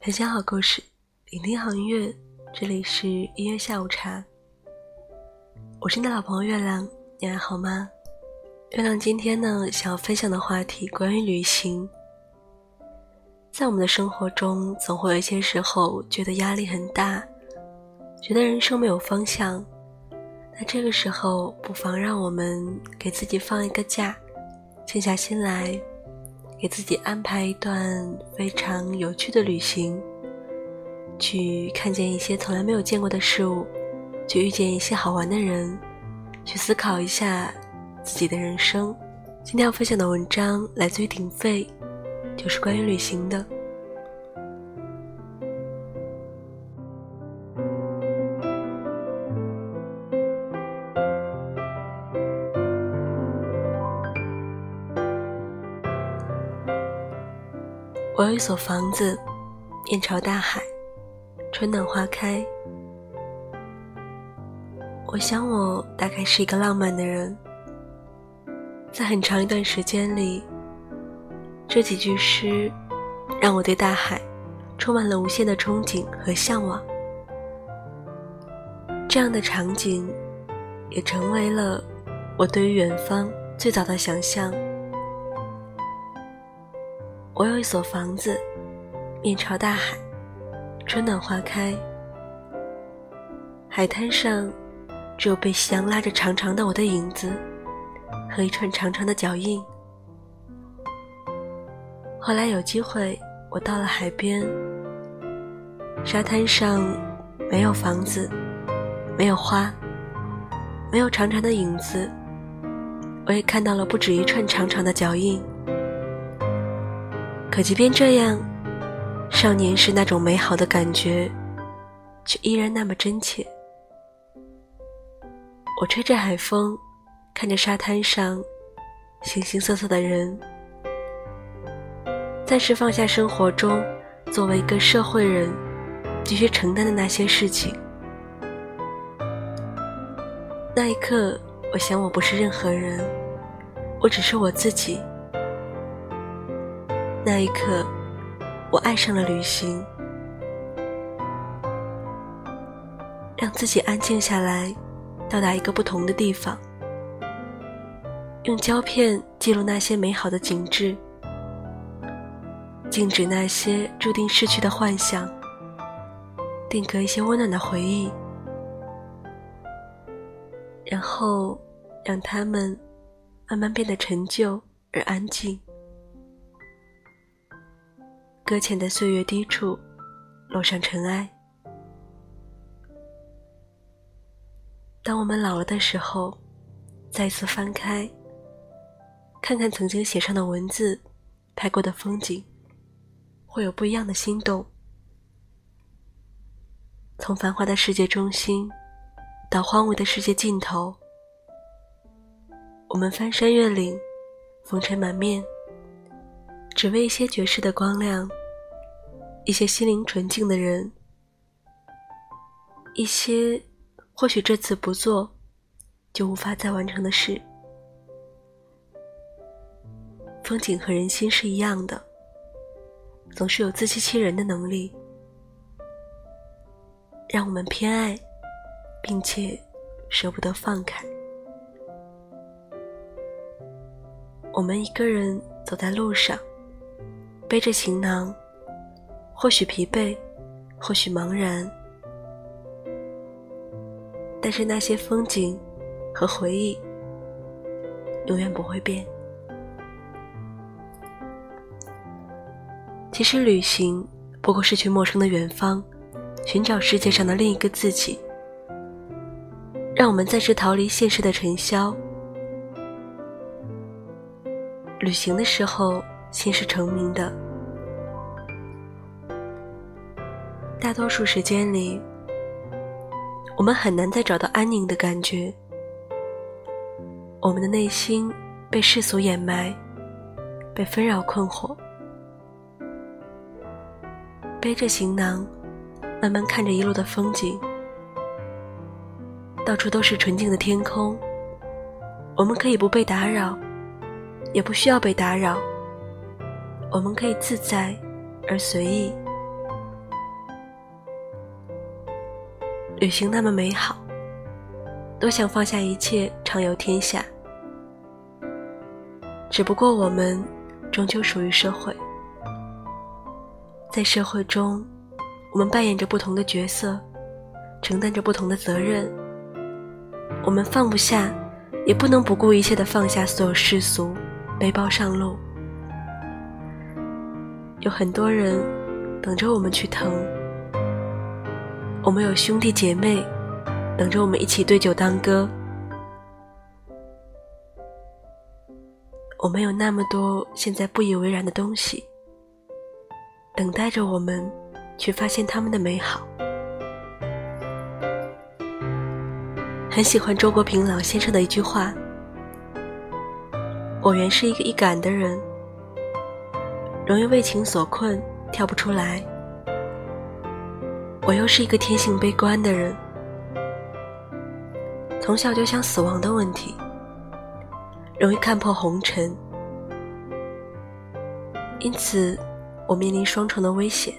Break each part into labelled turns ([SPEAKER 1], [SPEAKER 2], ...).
[SPEAKER 1] 分享好故事，聆听好音乐，这里是音乐下午茶。我是你的老朋友月亮，你还好吗？月亮今天呢，想要分享的话题关于旅行。在我们的生活中，总会有一些时候觉得压力很大，觉得人生没有方向。那这个时候，不妨让我们给自己放一个假，静下心来。给自己安排一段非常有趣的旅行，去看见一些从来没有见过的事物，去遇见一些好玩的人，去思考一下自己的人生。今天要分享的文章来自于鼎沸，就是关于旅行的。有一所房子，面朝大海，春暖花开。我想，我大概是一个浪漫的人。在很长一段时间里，这几句诗让我对大海充满了无限的憧憬和向往。这样的场景，也成为了我对于远方最早的想象。我有一所房子，面朝大海，春暖花开。海滩上只有被夕阳拉着长长的我的影子，和一串长长的脚印。后来有机会，我到了海边，沙滩上没有房子，没有花，没有长长的影子，我也看到了不止一串长长的脚印。可即便这样，少年时那种美好的感觉，却依然那么真切。我吹着海风，看着沙滩上形形色色的人，暂时放下生活中作为一个社会人必须承担的那些事情。那一刻，我想我不是任何人，我只是我自己。那一刻，我爱上了旅行，让自己安静下来，到达一个不同的地方，用胶片记录那些美好的景致，静止那些注定逝去的幻想，定格一些温暖的回忆，然后让它们慢慢变得陈旧而安静。搁浅的岁月低处，落上尘埃。当我们老了的时候，再次翻开，看看曾经写上的文字，拍过的风景，会有不一样的心动。从繁华的世界中心，到荒芜的世界尽头，我们翻山越岭，风尘满面，只为一些绝世的光亮。一些心灵纯净的人，一些或许这次不做就无法再完成的事。风景和人心是一样的，总是有自欺欺人的能力，让我们偏爱，并且舍不得放开。我们一个人走在路上，背着行囊。或许疲惫，或许茫然，但是那些风景和回忆永远不会变。其实旅行不过是去陌生的远方，寻找世界上的另一个自己，让我们暂时逃离现实的尘嚣。旅行的时候，心是澄明的。大多数时间里，我们很难再找到安宁的感觉。我们的内心被世俗掩埋，被纷扰困惑。背着行囊，慢慢看着一路的风景，到处都是纯净的天空。我们可以不被打扰，也不需要被打扰。我们可以自在而随意。旅行那么美好，多想放下一切，畅游天下。只不过我们终究属于社会，在社会中，我们扮演着不同的角色，承担着不同的责任。我们放不下，也不能不顾一切的放下所有世俗，背包上路。有很多人等着我们去疼，我们有兄弟姐妹等着我们一起对酒当歌。我们有那么多现在不以为然的东西，等待着我们去发现他们的美好。很喜欢周国平老先生的一句话：“我原是一个易感的人，容易为情所困，跳不出来。我又是一个天性悲观的人，从小就想死亡的问题。”容易看破红尘，因此我面临双重的危险，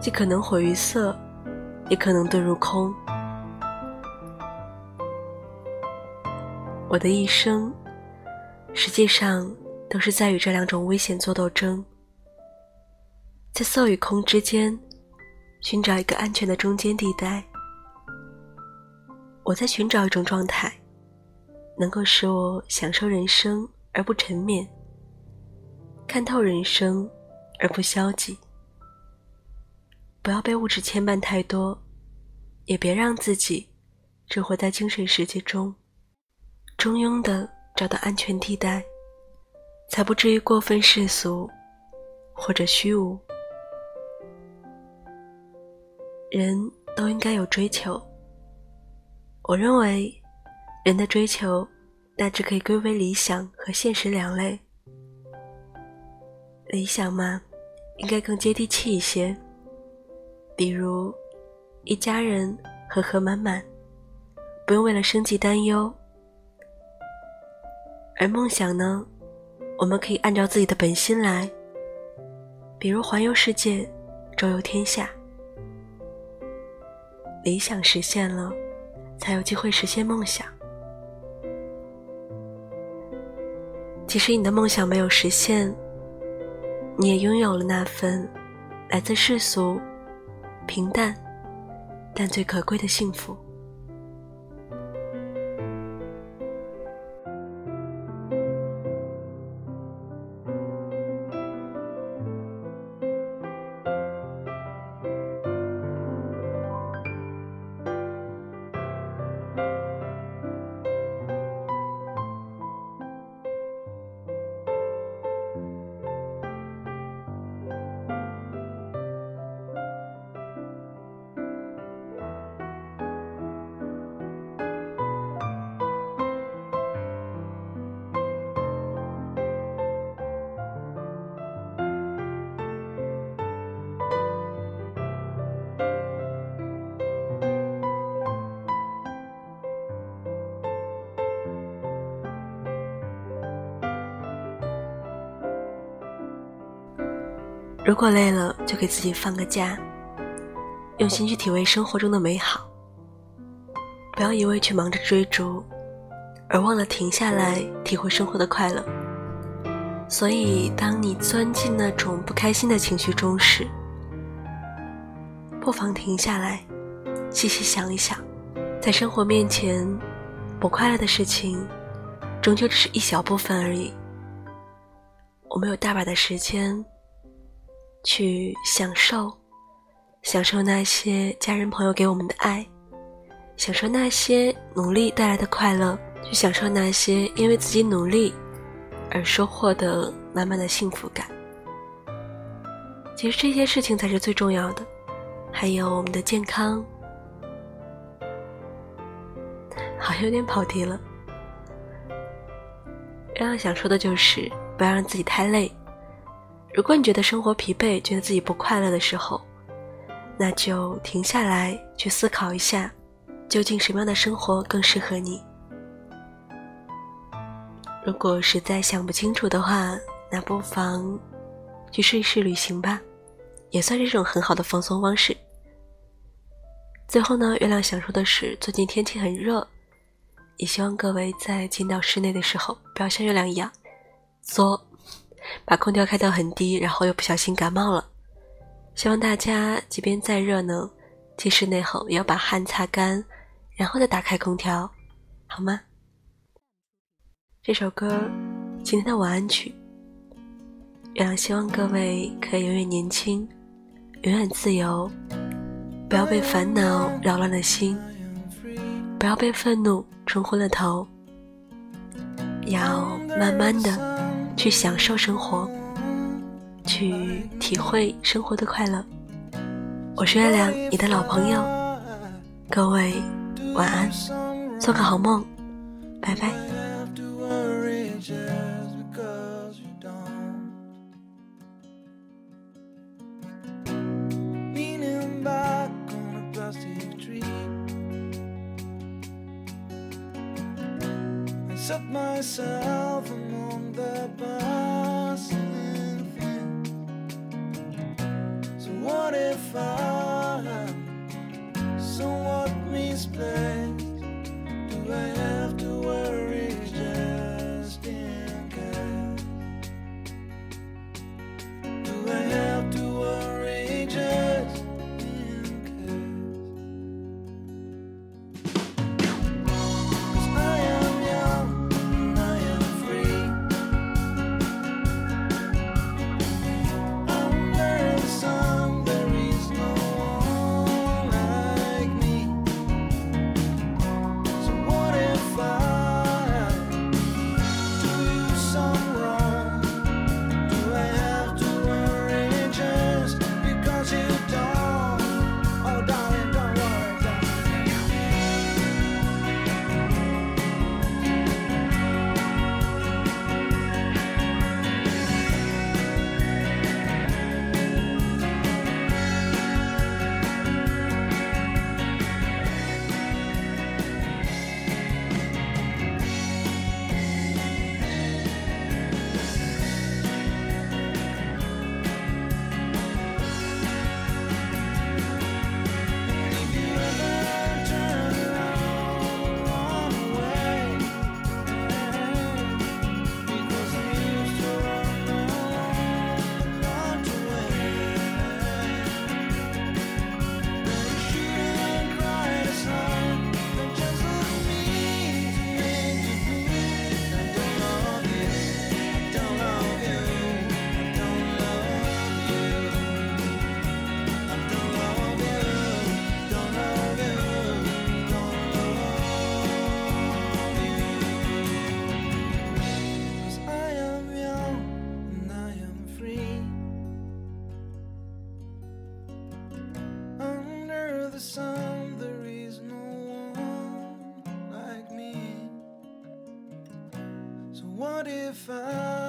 [SPEAKER 1] 既可能毁于色，也可能遁入空。我的一生，实际上都是在与这两种危险做斗争，在色与空之间寻找一个安全的中间地带。我在寻找一种状态。能够使我享受人生而不沉湎，看透人生而不消极。不要被物质牵绊太多，也别让自己只活在精神世界中，中庸的找到安全地带，才不至于过分世俗或者虚无。人都应该有追求，我认为。人的追求大致可以归为理想和现实两类。理想嘛，应该更接地气一些，比如一家人和和满满，不用为了生计担忧。而梦想呢，我们可以按照自己的本心来，比如环游世界，周游天下。理想实现了，才有机会实现梦想。即使你的梦想没有实现，你也拥有了那份来自世俗、平淡但最可贵的幸福。如果累了，就给自己放个假，用心去体味生活中的美好。不要一味去忙着追逐，而忘了停下来体会生活的快乐。所以，当你钻进那种不开心的情绪中时，不妨停下来，细细想一想，在生活面前，不快乐的事情，终究只是一小部分而已。我们有大把的时间。去享受，享受那些家人朋友给我们的爱，享受那些努力带来的快乐，去享受那些因为自己努力而收获的满满的幸福感。其实这些事情才是最重要的，还有我们的健康。好像有点跑题了。刚刚想说的就是不要让自己太累。如果你觉得生活疲惫，觉得自己不快乐的时候，那就停下来去思考一下，究竟什么样的生活更适合你。如果实在想不清楚的话，那不妨去试一试旅行吧，也算是一种很好的放松方式。最后呢，月亮想说的是，最近天气很热，也希望各位在进到室内的时候，不要像月亮一样作，把空调开到很低，然后又不小心感冒了。希望大家即便再热呢，进室内后也要把汗擦干，然后再打开空调，好吗？这首歌，今天的晚安曲。月亮希望各位可以永远年轻，永远自由。不要被烦恼扰乱了心，不要被愤怒冲昏了头，要慢慢的去享受生活，去体会生活的快乐。我是月亮，你的老朋友。各位晚安，做个好梦，拜拜。far. What if I?